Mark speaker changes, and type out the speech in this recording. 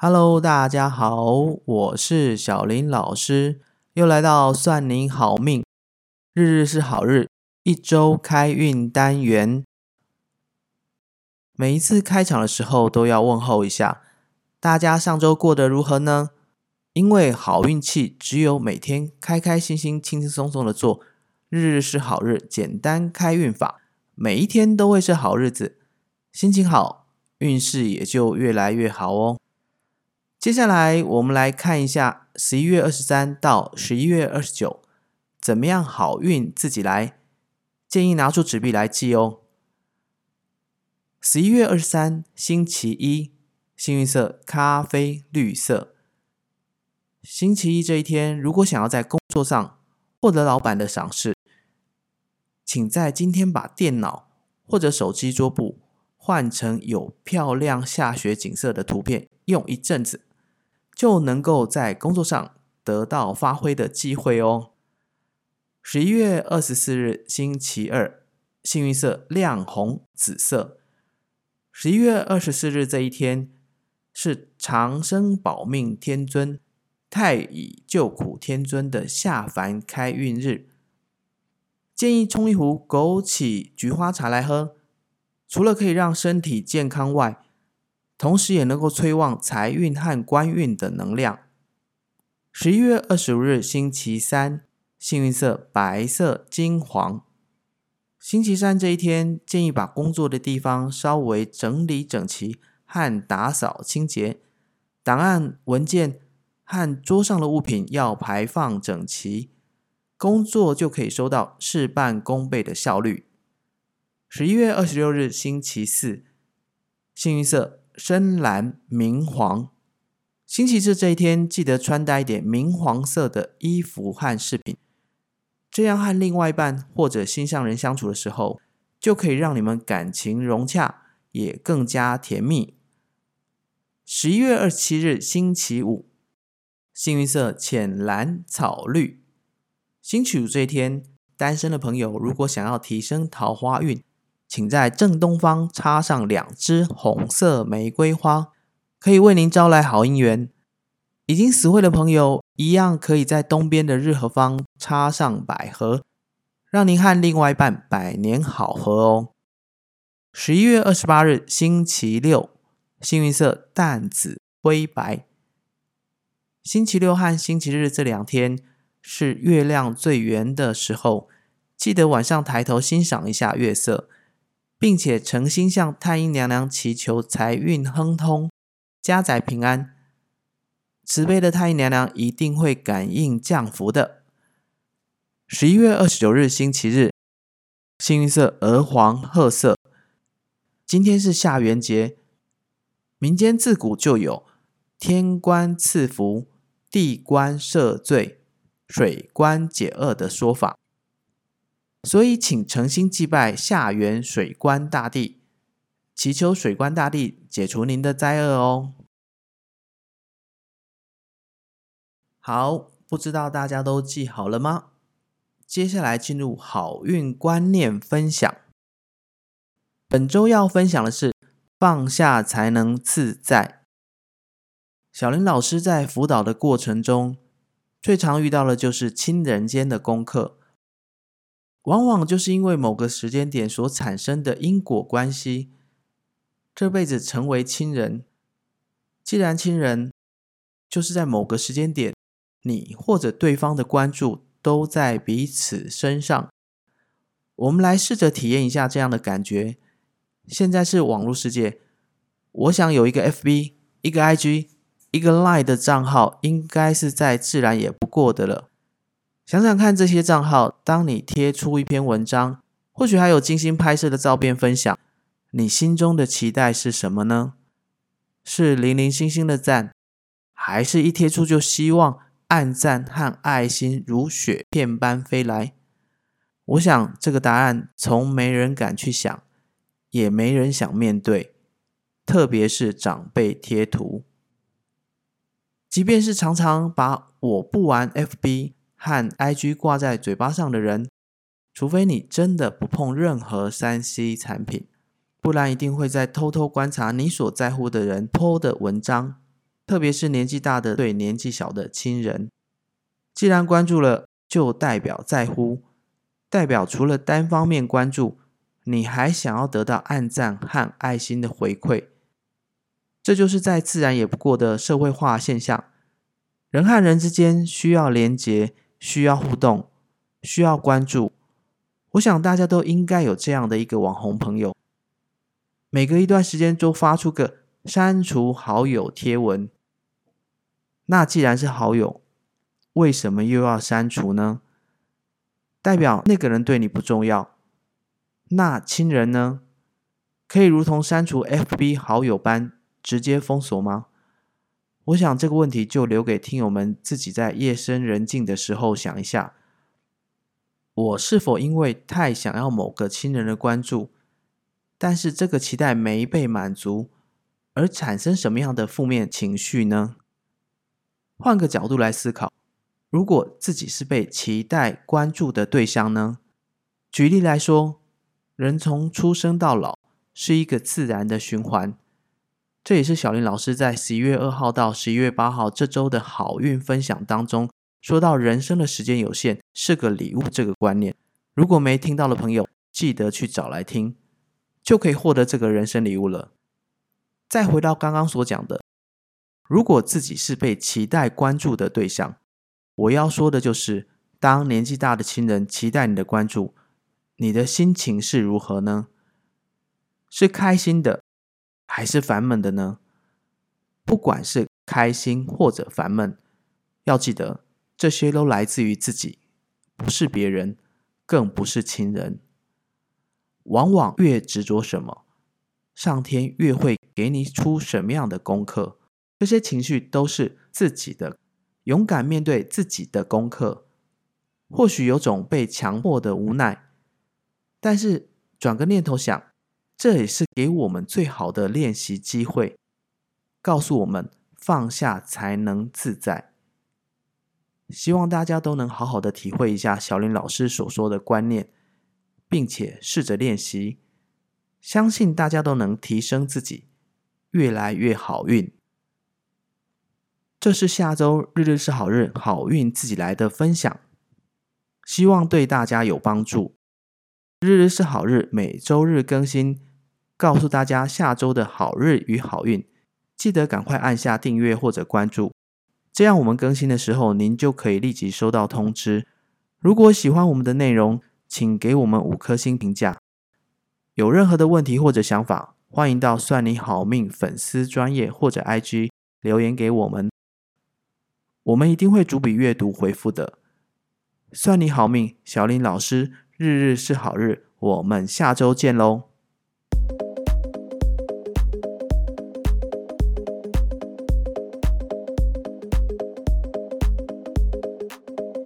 Speaker 1: Hello，大家好，我是小林老师，又来到算您好命，日日是好日，一周开运单元。每一次开场的时候都要问候一下，大家上周过得如何呢？因为好运气只有每天开开心心、轻轻松松的做，日日是好日，简单开运法，每一天都会是好日子，心情好，运势也就越来越好哦。接下来我们来看一下十一月二十三到十一月二十九，怎么样好运自己来？建议拿出纸笔来记哦。十一月二十三，星期一，幸运色咖啡绿色。星期一这一天，如果想要在工作上获得老板的赏识，请在今天把电脑或者手机桌布换成有漂亮下雪景色的图片，用一阵子。就能够在工作上得到发挥的机会哦。十一月二十四日，星期二，幸运色亮红紫色。十一月二十四日这一天是长生保命天尊、太乙救苦天尊的下凡开运日，建议冲一壶枸杞菊花茶来喝，除了可以让身体健康外，同时也能够催旺财运和官运的能量。十一月二十五日，星期三，幸运色白色、金黄。星期三这一天，建议把工作的地方稍微整理整齐和打扫清洁，档案、文件和桌上的物品要排放整齐，工作就可以收到事半功倍的效率。十一月二十六日，星期四，幸运色。深蓝、明黄，星期四这一天，记得穿戴一点明黄色的衣服和饰品，这样和另外一半或者心上人相处的时候，就可以让你们感情融洽，也更加甜蜜。十一月二十七日，星期五，幸运色浅蓝、草绿。星期五这一天，单身的朋友如果想要提升桃花运。请在正东方插上两支红色玫瑰花，可以为您招来好姻缘。已经死会的朋友，一样可以在东边的日和方插上百合，让您和另外一半百年好合哦。十一月二十八日，星期六，幸运色淡紫灰白。星期六和星期日这两天是月亮最圆的时候，记得晚上抬头欣赏一下月色。并且诚心向太阴娘娘祈求财运亨通、家宅平安。慈悲的太阴娘娘一定会感应降福的。十一月二十九日，星期日，幸运色鹅黄褐色。今天是下元节，民间自古就有“天官赐福、地官赦罪、水官解厄”的说法。所以，请诚心祭拜下元水官大帝，祈求水官大帝解除您的灾厄哦。好，不知道大家都记好了吗？接下来进入好运观念分享。本周要分享的是放下才能自在。小林老师在辅导的过程中，最常遇到的就是亲人间的功课。往往就是因为某个时间点所产生的因果关系，这辈子成为亲人。既然亲人，就是在某个时间点，你或者对方的关注都在彼此身上。我们来试着体验一下这样的感觉。现在是网络世界，我想有一个 FB、一个 IG、一个 Line 的账号，应该是再自然也不过的了。想想看，这些账号，当你贴出一篇文章，或许还有精心拍摄的照片分享，你心中的期待是什么呢？是零零星星的赞，还是一贴出就希望暗赞和爱心如雪片般飞来？我想这个答案从没人敢去想，也没人想面对，特别是长辈贴图，即便是常常把我不玩 FB。和 IG 挂在嘴巴上的人，除非你真的不碰任何三 C 产品，不然一定会在偷偷观察你所在乎的人 PO 的文章，特别是年纪大的对年纪小的亲人。既然关注了，就代表在乎，代表除了单方面关注，你还想要得到暗赞和爱心的回馈。这就是再自然也不过的社会化现象。人和人之间需要连结，需要互动，需要关注。我想大家都应该有这样的一个网红朋友，每隔一段时间就发出个删除好友贴文。那既然是好友，为什么又要删除呢？代表那个人对你不重要？那亲人呢？可以如同删除 FB 好友般直接封锁吗？我想这个问题就留给听友们自己在夜深人静的时候想一下。我是否因为太想要某个亲人的关注，但是这个期待没被满足，而产生什么样的负面情绪呢？换个角度来思考，如果自己是被期待关注的对象呢？举例来说，人从出生到老是一个自然的循环，这也是小林老师在十一月二号到十一月八号这周的好运分享当中。说到人生的时间有限是个礼物这个观念，如果没听到的朋友，记得去找来听，就可以获得这个人生礼物了。再回到刚刚所讲的，如果自己是被期待关注的对象，我要说的就是，当年纪大的亲人期待你的关注，你的心情是如何呢？是开心的，还是烦闷的呢？不管是开心或者烦闷，要记得。这些都来自于自己，不是别人，更不是亲人。往往越执着什么，上天越会给你出什么样的功课。这些情绪都是自己的，勇敢面对自己的功课。或许有种被强迫的无奈，但是转个念头想，这也是给我们最好的练习机会，告诉我们放下才能自在。希望大家都能好好的体会一下小林老师所说的观念，并且试着练习，相信大家都能提升自己，越来越好运。这是下周日日是好日，好运自己来的分享，希望对大家有帮助。日日是好日，每周日更新，告诉大家下周的好日与好运，记得赶快按下订阅或者关注。这样，我们更新的时候，您就可以立即收到通知。如果喜欢我们的内容，请给我们五颗星评价。有任何的问题或者想法，欢迎到算你好命粉丝专业或者 IG 留言给我们，我们一定会逐笔阅读回复的。算你好命，小林老师，日日是好日，我们下周见喽。